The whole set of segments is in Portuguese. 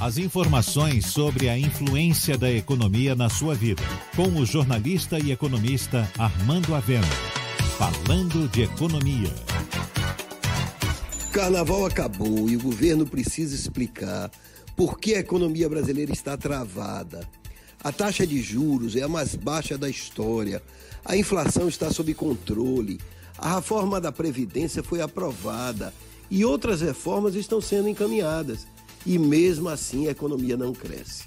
As informações sobre a influência da economia na sua vida. Com o jornalista e economista Armando Avena. Falando de economia. Carnaval acabou e o governo precisa explicar por que a economia brasileira está travada. A taxa de juros é a mais baixa da história. A inflação está sob controle. A reforma da Previdência foi aprovada e outras reformas estão sendo encaminhadas e mesmo assim a economia não cresce.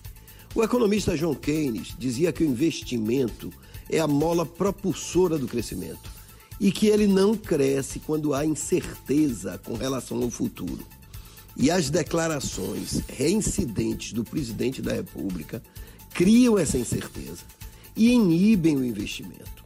O economista John Keynes dizia que o investimento é a mola propulsora do crescimento e que ele não cresce quando há incerteza com relação ao futuro. E as declarações reincidentes do presidente da República criam essa incerteza e inibem o investimento.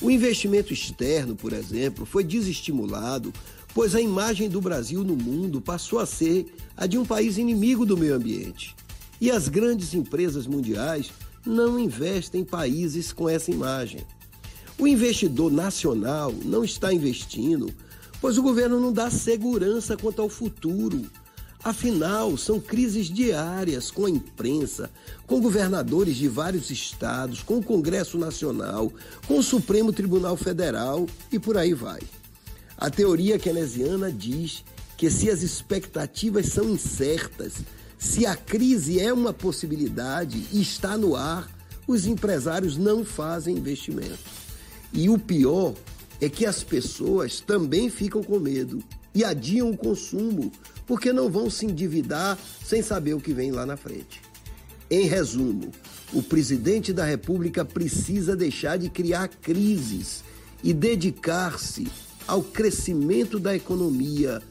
O investimento externo, por exemplo, foi desestimulado pois a imagem do Brasil no mundo passou a ser a de um país inimigo do meio ambiente. E as grandes empresas mundiais não investem em países com essa imagem. O investidor nacional não está investindo, pois o governo não dá segurança quanto ao futuro. Afinal, são crises diárias com a imprensa, com governadores de vários estados, com o Congresso Nacional, com o Supremo Tribunal Federal e por aí vai. A teoria keynesiana diz que se as expectativas são incertas, se a crise é uma possibilidade e está no ar, os empresários não fazem investimento. E o pior é que as pessoas também ficam com medo e adiam o consumo, porque não vão se endividar sem saber o que vem lá na frente. Em resumo, o presidente da República precisa deixar de criar crises e dedicar-se ao crescimento da economia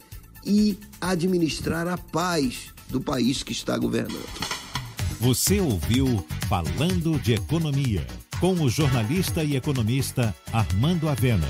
e administrar a paz do país que está governando. Você ouviu Falando de Economia, com o jornalista e economista Armando Avena.